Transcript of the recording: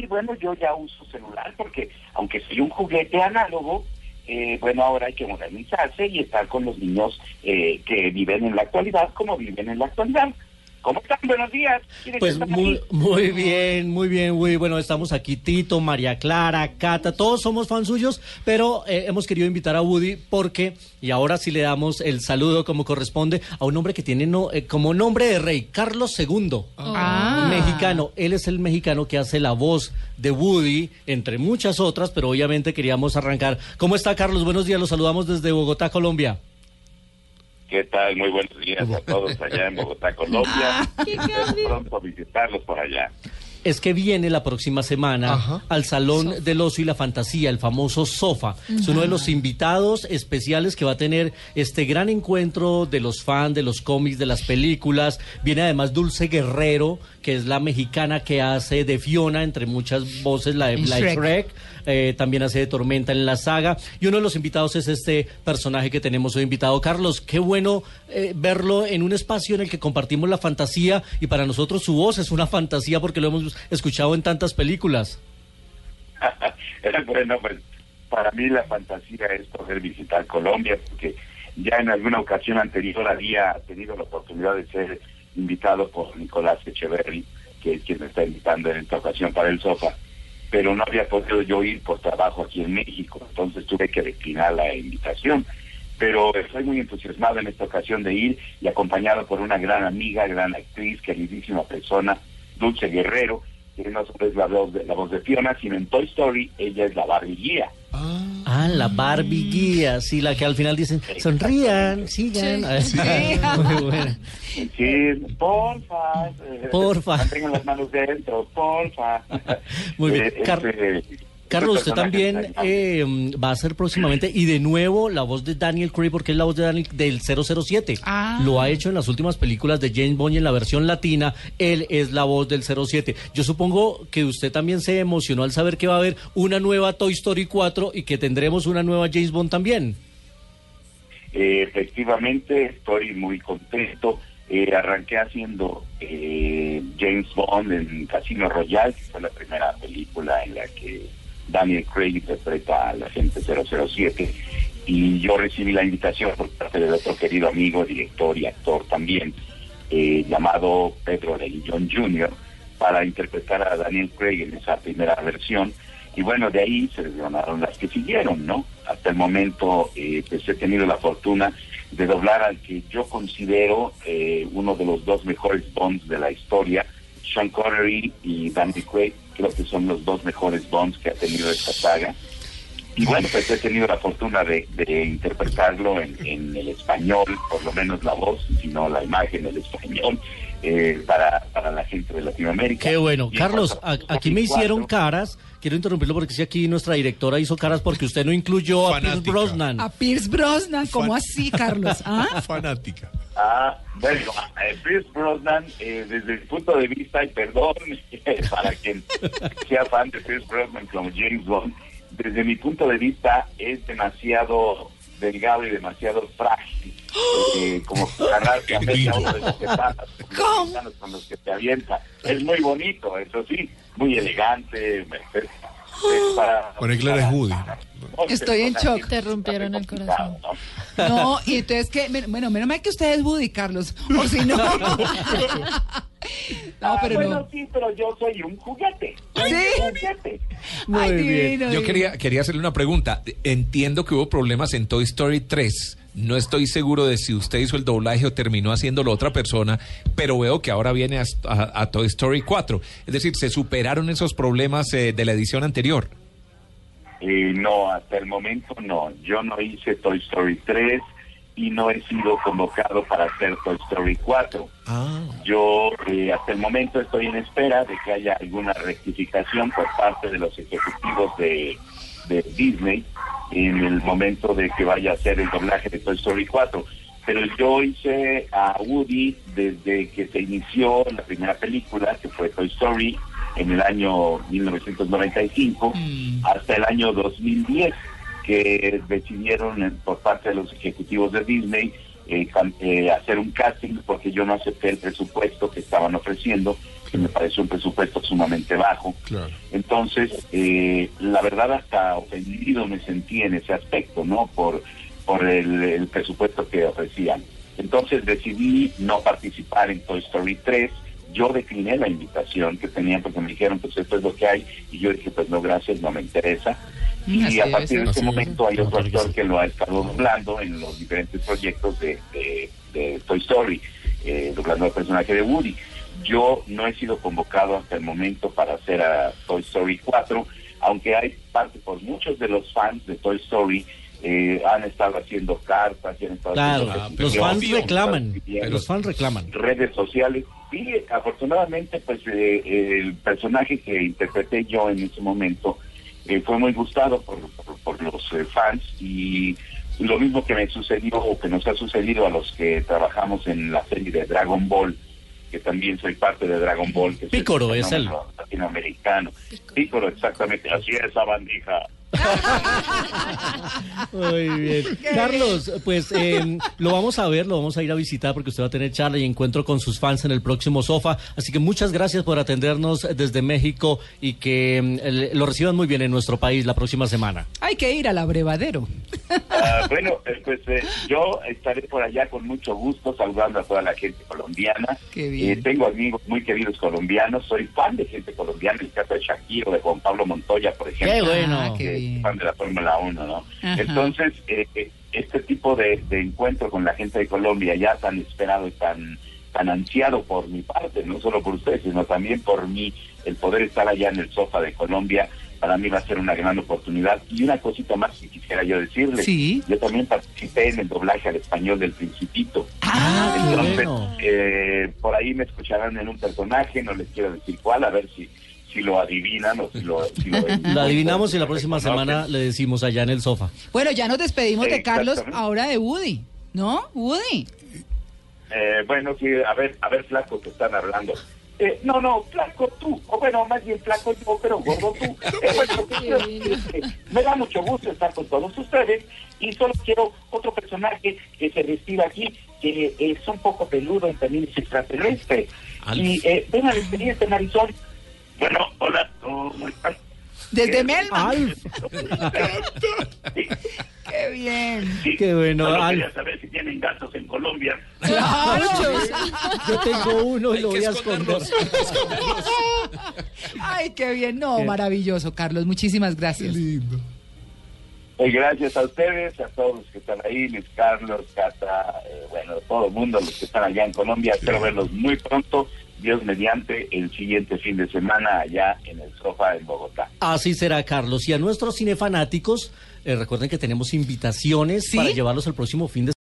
y bueno, yo ya uso celular porque aunque soy un juguete análogo, eh, bueno, ahora hay que modernizarse y estar con los niños eh, que viven en la actualidad como viven en la actualidad. ¿Cómo están? Buenos días. Pues muy, muy bien, muy bien, muy bueno. Estamos aquí Tito, María Clara, Cata, todos somos fans suyos, pero eh, hemos querido invitar a Woody porque, y ahora sí le damos el saludo como corresponde a un hombre que tiene no, eh, como nombre de rey, Carlos II, Ah. mexicano. Él es el mexicano que hace la voz de Woody, entre muchas otras, pero obviamente queríamos arrancar. ¿Cómo está Carlos? Buenos días, los saludamos desde Bogotá, Colombia. ¿Qué tal? Muy buenos días a todos allá en Bogotá, Colombia. Espero pronto visitarlos por allá. Es que viene la próxima semana al Salón del Ocio y la Fantasía, el famoso Sofa. Es uno de los invitados especiales que va a tener este gran encuentro de los fans, de los cómics, de las películas. Viene además Dulce Guerrero, que es la mexicana que hace de Fiona, entre muchas voces, la de Black Shrek. Shrek. eh, también hace de Tormenta en la saga. Y uno de los invitados es este personaje que tenemos hoy invitado. Carlos, qué bueno eh, verlo en un espacio en el que compartimos la fantasía y para nosotros su voz es una fantasía porque lo hemos escuchado en tantas películas. bueno, pues para mí la fantasía es poder visitar Colombia, porque ya en alguna ocasión anterior había tenido la oportunidad de ser invitado por Nicolás Echeverry, que es quien me está invitando en esta ocasión para el sofá, pero no había podido yo ir por trabajo aquí en México, entonces tuve que declinar la invitación. Pero estoy muy entusiasmado en esta ocasión de ir y acompañado por una gran amiga, gran actriz, queridísima persona, Dulce Guerrero, que no solo es la voz de, la voz de Fiona, sino en Toy Story ella es la Barbie guía. Ah, la Barbie guía, sí, la que al final dicen, sonrían, sigan. Sí. Ah, Muy buena. Sí, porfa. eh, Porfa. Mantengan las manos dentro, porfa. Muy bien. Eh, este- Carlos, usted también eh, mm, va a ser próximamente, y de nuevo, la voz de Daniel Craig, porque es la voz de Daniel del 007. Ah. Lo ha hecho en las últimas películas de James Bond y en la versión latina, él es la voz del 07. Yo supongo que usted también se emocionó al saber que va a haber una nueva Toy Story 4 y que tendremos una nueva James Bond también. Eh, efectivamente, estoy muy contento. Eh, arranqué haciendo eh, James Bond en Casino Royale, que fue la primera película en la que Daniel Craig interpreta al agente 007. Y yo recibí la invitación por parte de otro querido amigo, director y actor también, eh, llamado Pedro de León Jr., para interpretar a Daniel Craig en esa primera versión. Y bueno, de ahí se desgranaron las que siguieron, ¿no? Hasta el momento, eh, pues he tenido la fortuna de doblar al que yo considero eh, uno de los dos mejores Bonds de la historia, Sean Connery y Daniel Craig. Creo que son los dos mejores Bonds que ha tenido esta saga. Y bueno, pues he tenido la fortuna de, de interpretarlo en, en el español, por lo menos la voz, si no la imagen, el español, eh, para, para la gente de Latinoamérica. Qué bueno. Y Carlos, a- aquí me hicieron caras. Quiero interrumpirlo porque si aquí nuestra directora hizo caras porque usted no incluyó a Pierce. Brosnan. A Pierce Brosnan, ¿cómo así, Carlos? ¿Ah? Fanática. Ah, bueno, eh, Pierce Brosnan, eh, desde el punto de vista, y perdón para quien sea fan de Pierce Brosnan como James Bond, desde mi punto de vista es demasiado delgado y demasiado frágil, eh, como ganar que a uno de los que mexicanos con los que te avienta. Es muy bonito, eso sí, muy elegante, me- es para- Por ahí Clara es Woody. Estoy en shock. Te rompieron el corazón. ¿no? No, y entonces que, bueno, menos mal que usted es Woody, Carlos, o si no. No, Ah, pero bueno, no. sí, pero yo soy un juguete. Soy ¿Sí? un juguete. Muy Ay, bien. divino, Yo divino. quería, quería hacerle una pregunta. Entiendo que hubo problemas en Toy Story 3. No estoy seguro de si usted hizo el doblaje o terminó haciéndolo otra persona, pero veo que ahora viene a, a- a Toy Story 4. Es decir, ¿se superaron esos problemas eh, de la edición anterior? Eh, no, hasta el momento no. Yo no hice Toy Story 3 y no he sido convocado para hacer Toy Story 4. Ah. Yo eh, hasta el momento estoy en espera de que haya alguna rectificación por parte de los ejecutivos de, de Disney en el momento de que vaya a hacer el doblaje de Toy Story 4. Pero yo hice a Woody desde que se inició la primera película, que fue Toy Story, en el año 1995, hasta el año 2010, que decidieron eh, por parte de los ejecutivos de Disney eh, eh, hacer un casting porque yo no acepté el presupuesto que estaban ofreciendo que me parece un presupuesto sumamente bajo. Entonces, eh, la verdad hasta ofendido me sentí en ese aspecto, ¿no? Por, por el, presupuesto que ofrecían. Entonces decidí no participar en Toy Story 3. Yo decliné la invitación que tenían porque me dijeron, pues esto es lo que hay. Y yo dije, pues no, gracias, no me interesa. Y a partir de ese momento hay otro actor que lo ha estado doblando en los diferentes proyectos de, de, Toy Story, eh, doblando al personaje de Woody. Yo no he sido convocado hasta el momento para hacer a Toy Story 4, aunque hay parte por muchos de los fans de Toy Story eh, han estado haciendo cartas, han estado claro, los fans reclaman, los fans reclaman. Redes sociales. Y afortunadamente, pues eh, el personaje que interpreté yo en ese momento eh, fue muy gustado por, por, los fans y lo mismo que me sucedió o que nos ha sucedido a los que trabajamos en la serie de Dragon Ball que también soy parte de Dragon Ball. Que Pícoro es, el latinoamericano. Pícoro, exactamente. Así es, esa bandija. Muy bien. Carlos, pues em, lo vamos a ver, lo vamos a ir a visitar porque usted va a tener charla y encuentro con sus fans en el próximo sofá. Así que muchas gracias por atendernos desde México y que em, lo reciban muy bien en nuestro país la próxima semana. Hay que ir al abrevadero. Ah, bueno, eh, pues eh, yo estaré por allá con mucho gusto saludando a toda la gente colombiana. Eh, tengo amigos muy queridos colombianos, soy fan de gente colombiana, el caso de Shakiro, de Juan Pablo Montoya, por ejemplo. Qué bueno. Ah, fan de la Fórmula 1, ¿no? Entonces, eh, eh, este tipo de, encuentro con la gente de Colombia, ya tan esperado y tan, tan ansiado por mi parte, no solo por ustedes, sino también por mí, el poder estar allá en el sofá de Colombia, para mí va a ser una gran oportunidad. Y una cosita más que quisiera yo decirle, yo también participé en el doblaje al español del Principito. Ah, Entonces, eh, por ahí me escucharán en un personaje, no les quiero decir cuál, a ver si si lo adivinan o si lo... lo, adivinamos y la próxima semana le decimos allá en el sofá. Bueno, ya nos despedimos de Carlos, ahora de Woody, ¿no? Woody. Eh, bueno, sí, a ver, a ver, flaco, que están hablando. Eh, no, no, flaco tú, o bueno, más bien flaco yo, pero gordo tú. Eh, me da mucho gusto estar con todos ustedes y solo quiero otro personaje que se vestida aquí, que es un poco peludo y también es extraterrestre. Y eh, ven a despedir este narizón bueno, hola, ¿cómo estás? Desde Melma. Qué bien. Qué bueno. Solo quería saber si tienen gatos en Colombia. Claro. Yo tengo uno y lo voy a esconder. Ay, qué bien. No, maravilloso, Carlos. Muchísimas gracias. Lindo. Eh, gracias a ustedes, a todos los que están ahí, Luis Carlos, Cata, eh, bueno, todo el mundo, los que están allá en Colombia. Espero verlos muy pronto. Dios mediante, el siguiente fin de semana allá en el sofá en Bogotá. Así será, Carlos. Y a nuestros cinefanáticos, eh, recuerden que tenemos invitaciones para llevarlos el próximo fin de semana.